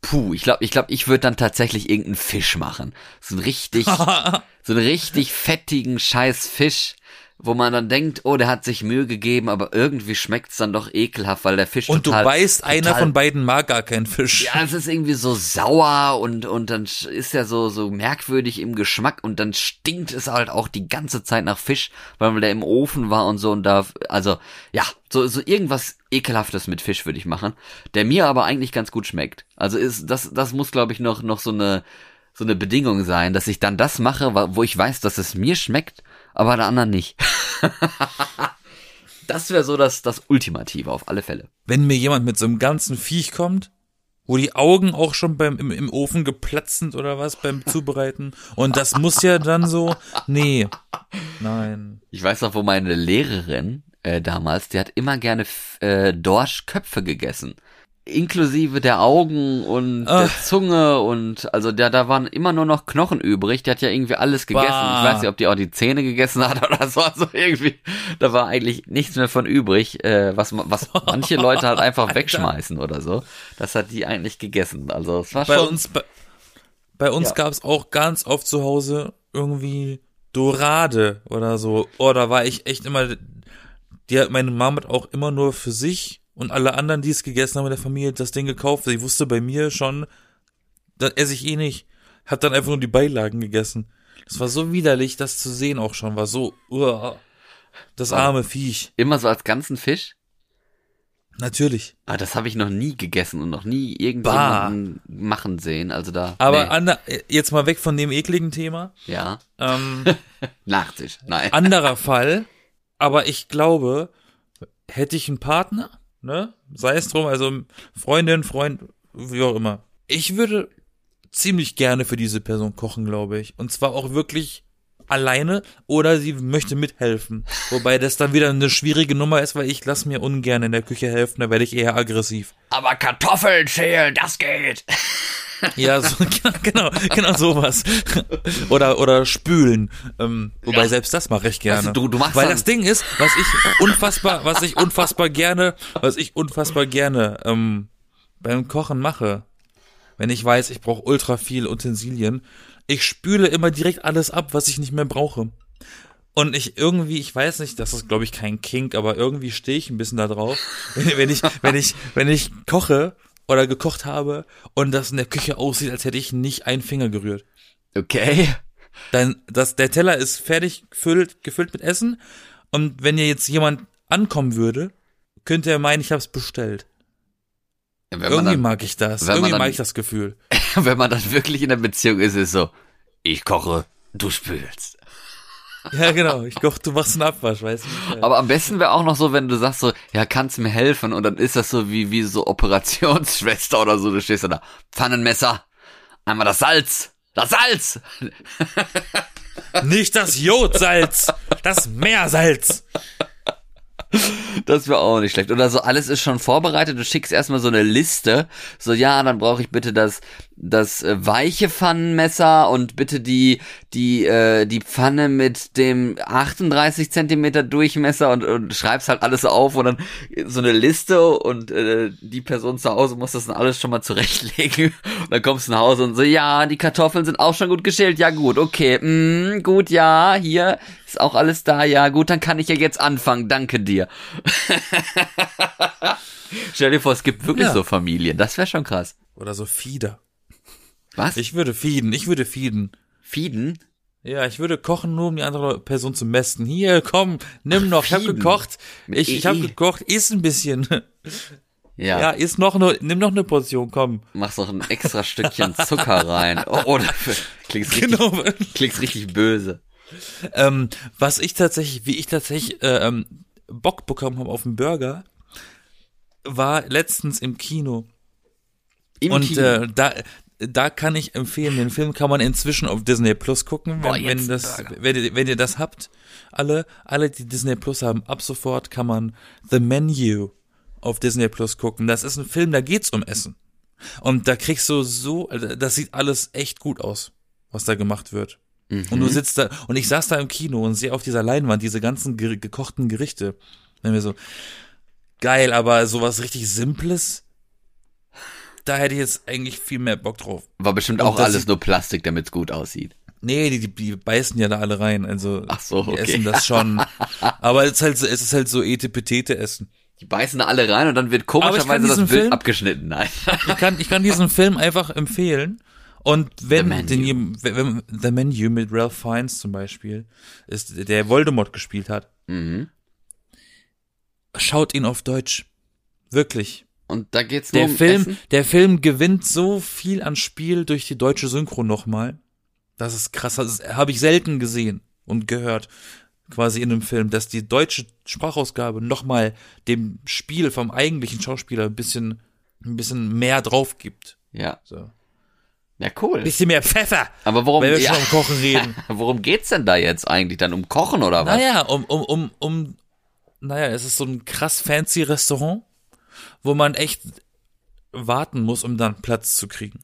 Puh, ich glaube, ich glaube, ich würde dann tatsächlich irgendeinen Fisch machen. So einen richtig, so einen richtig fettigen scheiß Fisch, wo man dann denkt, oh, der hat sich Mühe gegeben, aber irgendwie schmeckt's dann doch ekelhaft, weil der Fisch Und total, du weißt, einer total von beiden mag gar keinen Fisch. Ja, es ist irgendwie so sauer und, und dann ist er so, so merkwürdig im Geschmack und dann stinkt es halt auch die ganze Zeit nach Fisch, weil der im Ofen war und so und da, also, ja, so, so irgendwas ekelhaftes mit Fisch würde ich machen, der mir aber eigentlich ganz gut schmeckt. Also ist, das, das muss glaube ich noch, noch so eine, so eine Bedingung sein, dass ich dann das mache, wo ich weiß, dass es mir schmeckt, aber der anderen nicht. das wäre so das, das Ultimative auf alle Fälle. Wenn mir jemand mit so einem ganzen Viech kommt, wo die Augen auch schon beim, im, im Ofen geplatzt sind oder was beim Zubereiten. Und das muss ja dann so, nee, nein. Ich weiß noch, wo meine Lehrerin äh, damals, die hat immer gerne äh, Dorschköpfe gegessen. Inklusive der Augen und der Ach. Zunge und also da, da waren immer nur noch Knochen übrig. Die hat ja irgendwie alles gegessen. Bah. Ich weiß nicht, ob die auch die Zähne gegessen hat oder so. Also irgendwie, da war eigentlich nichts mehr von übrig, äh, was, was manche Leute halt einfach wegschmeißen oder so. Das hat die eigentlich gegessen. Also es war Bei schon. uns, bei, bei uns Ja. gab's auch ganz oft zu Hause irgendwie Dorade oder so. Oh, da war ich echt immer, die hat meine Mama hat auch immer nur für sich und alle anderen, die es gegessen haben in der Familie, das Ding gekauft. Sie wusste bei mir schon, das esse ich eh nicht. Hat dann einfach nur die Beilagen gegessen. Das war so widerlich, das zu sehen auch schon, war so, uah, das arme Viech. Immer so als ganzen Fisch. Natürlich. Aber das habe ich noch nie gegessen und noch nie irgendjemanden machen sehen. Also da. Aber nee. ander, jetzt mal weg von dem ekligen Thema. ja. Ähm, Nachtisch. Nein. anderer Fall, aber ich glaube, hätte ich einen Partner, ne, sei es drum, also Freundin, Freund, wie auch immer. Ich würde ziemlich gerne für diese Person kochen, glaube ich. Und zwar auch wirklich alleine oder sie möchte mithelfen. Wobei das dann wieder eine schwierige Nummer ist, weil ich lasse mir ungern in der Küche helfen, da werde ich eher aggressiv. Aber Kartoffeln schälen, das geht. Ja, so, genau, genau sowas. Oder, oder spülen. Ähm, wobei Ja. selbst das mache ich gerne. Weißt du, du- machst Weil das Ding ist, was ich unfassbar, was ich unfassbar gerne, was ich unfassbar gerne ähm, beim Kochen mache, wenn ich weiß, ich brauche ultra viel Utensilien, ich spüle immer direkt alles ab, was ich nicht mehr brauche. Und ich irgendwie, ich weiß nicht, das ist glaube ich kein Kink, aber irgendwie stehe ich ein bisschen da drauf, wenn, wenn ich, wenn ich, wenn ich koche oder gekocht habe und das in der Küche aussieht, als hätte ich nicht einen Finger gerührt. Okay. Dann, das, der Teller ist fertig gefüllt, gefüllt mit Essen und wenn hier jetzt jemand ankommen würde, könnte er meinen, ich habe es bestellt. Wenn Irgendwie dann, mag ich das. Irgendwie dann- mag ich das Gefühl. wenn man dann wirklich in der Beziehung ist, ist so, ich koche, du spülst. Ja, genau. Ich koch, du machst einen Abwasch, weißt du? Aber am besten wäre auch noch so, wenn du sagst so, ja, kannst du mir helfen? Und dann ist das so wie, wie so Operationsschwester oder so. Du stehst da, Pfannenmesser, einmal das Salz, das Salz! Nicht das Jodsalz, das Meersalz. Das wäre auch nicht schlecht. Oder so, alles ist schon vorbereitet. Du schickst erstmal so eine Liste. So, ja, dann brauche ich bitte das, das äh, weiche Pfannenmesser und bitte die die äh, die Pfanne mit dem 38 Zentimeter Durchmesser und, und schreibst halt alles auf und dann so eine Liste und äh, die Person zu Hause muss das dann alles schon mal zurechtlegen und dann kommst du nach Hause und so ja die Kartoffeln sind auch schon gut geschält ja gut okay mm, gut ja hier ist auch alles da ja gut dann kann ich ja jetzt anfangen danke dir Stell dir vor, es gibt wirklich Ja. so Familien. Das wäre schon krass. Oder so Fieder. Was? Ich würde feeden, ich würde feeden. Fieden? Ja, ich würde kochen, nur um die andere Person zu mästen. Hier, komm, nimm noch. Ich habe feeden. gekocht. Ich, ich habe EE. gekocht. Iss ein bisschen. Ja. Ja, iss noch ne, nimm noch eine Portion, komm. Machst noch ein extra Stückchen Zucker rein. Oh, oder klingst richtig, Genau. klingst richtig böse. ähm, was ich tatsächlich, wie ich tatsächlich äh, ähm, Bock bekommen habe auf einen Burger, war letztens im Kino. Im Und Kino. äh, da da kann ich empfehlen, den Film kann man inzwischen auf Disney Plus gucken, wenn, Boah, wenn das wenn ihr, wenn ihr das habt. Alle alle die Disney Plus haben, ab sofort kann man The Menu auf Disney Plus gucken. Das ist ein Film, da geht's um Essen. Und da kriegst du so, also das sieht alles echt gut aus, was da gemacht wird. Und Mhm. du sitzt da, und ich saß da im Kino und sehe auf dieser Leinwand diese ganzen ge gekochten Gerichte. Wenn wir so, geil, aber sowas richtig Simples, da hätte ich jetzt eigentlich viel mehr Bock drauf. War bestimmt und auch alles nur Plastik, damit's gut aussieht. Nee, die, die, die beißen ja da alle rein, also Ach so, die okay. essen das schon. aber es ist halt so, es ist halt so etepetete Essen. Die beißen da alle rein und dann wird komischerweise das Bild Film- abgeschnitten. Nein. Ich kann, ich kann diesen Film einfach empfehlen. Und wenn, Menu. den, wenn The Menu mit Ralph Fiennes zum Beispiel, ist, der Voldemort gespielt hat, Mhm. schaut ihn auf Deutsch. Wirklich. Und da geht's nur Der um Film, Essen? der Film gewinnt so viel an Spiel durch die deutsche Synchro nochmal. Das ist krass. Das habe ich selten gesehen und gehört. Quasi in einem Film, dass die deutsche Sprachausgabe nochmal dem Spiel vom eigentlichen Schauspieler ein bisschen, ein bisschen mehr drauf gibt. Ja. So. Ja, cool. Bisschen mehr Pfeffer, Aber worum, wenn wir ja, schon um Kochen reden. worum geht's denn da jetzt eigentlich? Dann um Kochen oder was? Naja, um, um, um, um, naja, es ist so ein krass fancy Restaurant, wo man echt warten muss, um dann Platz zu kriegen.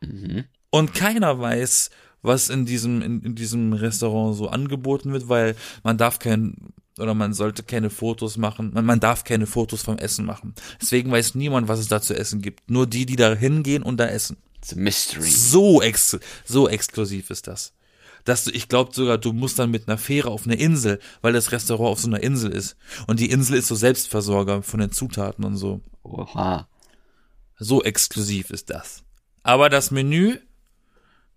Mhm. Und keiner weiß, was in diesem, in, in diesem Restaurant so angeboten wird, weil man darf kein, oder man sollte keine Fotos machen, man, man darf keine Fotos vom Essen machen. Deswegen weiß niemand, was es da zu essen gibt. Nur die, die da hingehen und da essen. It's a mystery. So ex so exklusiv ist das. Dass du, ich glaube sogar, du musst dann mit einer Fähre auf eine Insel, weil das Restaurant auf so einer Insel ist. Und die Insel ist so Selbstversorger von den Zutaten und so. Oha. So exklusiv ist das. Aber das Menü,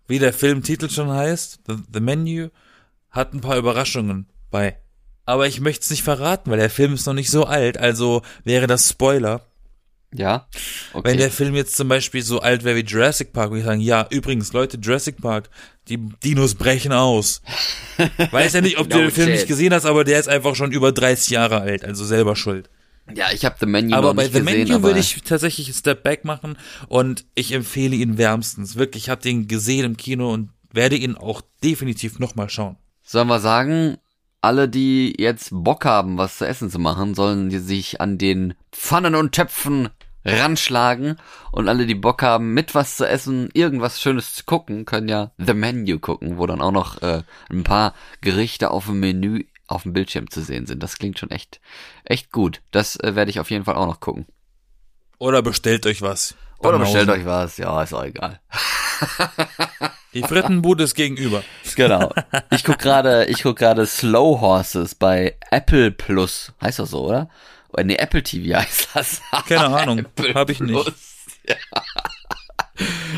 wie der Filmtitel schon heißt, The, the Menu, hat ein paar Überraschungen bei. Aber ich möchte es nicht verraten, weil der Film ist noch nicht so alt, also wäre das Spoiler. Ja. Okay. Wenn der Film jetzt zum Beispiel so alt wäre wie Jurassic Park, würde ich sagen, ja, übrigens, Leute, Jurassic Park, die Dinos brechen aus. Weiß ja nicht, ob du No den Film shit. nicht gesehen hast, aber der ist einfach schon über 30 Jahre alt, also selber schuld. ja, ich habe The Menu aber bei The gesehen, Menu würde ich tatsächlich einen Step Back machen und ich empfehle ihn wärmstens. Wirklich, ich habe den gesehen im Kino und werde ihn auch definitiv nochmal schauen. Sollen wir sagen, alle, die jetzt Bock haben, was zu essen zu machen, sollen die sich an den Pfannen und Töpfen ranschlagen und alle, die Bock haben, mit was zu essen, irgendwas Schönes zu gucken, können ja The Menu gucken, wo dann auch noch äh, ein paar Gerichte auf dem Menü auf dem Bildschirm zu sehen sind. Das klingt schon echt, echt gut. Das äh, werde ich auf jeden Fall auch noch gucken. Oder bestellt euch was. Oder bestellt euch was, ja, ist auch egal. Die Frittenbude ist gegenüber. Genau. Ich guck gerade, ich guck gerade Slow Horses bei Apple Plus. Heißt das so, oder? Oder nee, Apple TV heißt das. Keine Ahnung, habe ich nicht. Ja.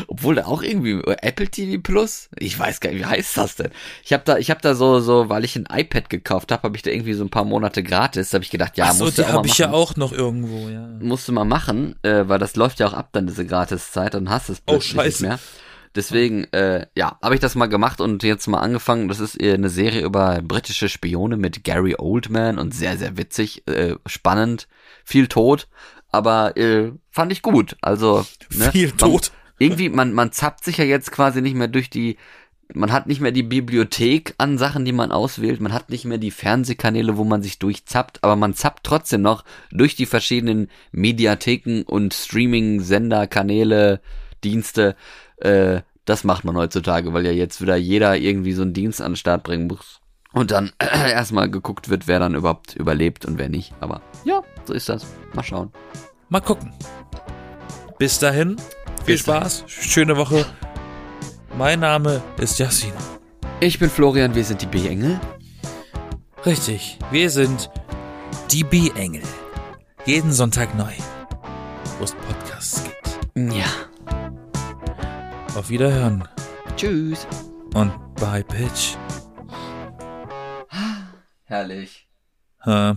Obwohl da auch irgendwie Apple TV Plus? Ich weiß gar nicht, wie heißt das denn? Ich habe da ich habe da so so, weil ich ein iPad gekauft habe, habe ich da irgendwie so ein paar Monate gratis, da habe ich gedacht, ja, Ach so, musst du die habe ich ja auch noch irgendwo, ja. musst du mal machen, äh, weil das läuft ja auch ab dann diese Gratiszeit, dann hast du es Oh, plötzlich nicht scheiße. mehr. Deswegen, äh, ja, habe ich das mal gemacht und jetzt mal angefangen. Das ist äh, eine Serie über britische Spione mit Gary Oldman und sehr, sehr witzig, äh, spannend, viel tot, aber äh, fand ich gut. Also ne, Viel man- tot. Irgendwie, man, man zappt sich ja jetzt quasi nicht mehr durch die, man hat nicht mehr die Bibliothek an Sachen, die man auswählt, man hat nicht mehr die Fernsehkanäle, wo man sich durchzappt, aber man zappt trotzdem noch durch die verschiedenen Mediatheken und Streaming-Sender, Kanäle, Dienste, äh, das macht man heutzutage, weil ja jetzt wieder jeder irgendwie so einen Dienst an den Start bringen muss. Und dann äh, erstmal geguckt wird, wer dann überhaupt überlebt und wer nicht. Aber ja, so ist das. Mal schauen. Mal gucken. Bis dahin, viel Bis Spaß, schöne Woche. Mein Name ist Yassin. Ich bin Florian, wir sind die B-Engel. Richtig, wir sind die B-Engel. Jeden Sonntag neu, wo es Podcasts gibt. Ja. Auf Wiederhören Tschüss. und bye, Bitch. Herrlich. Huh.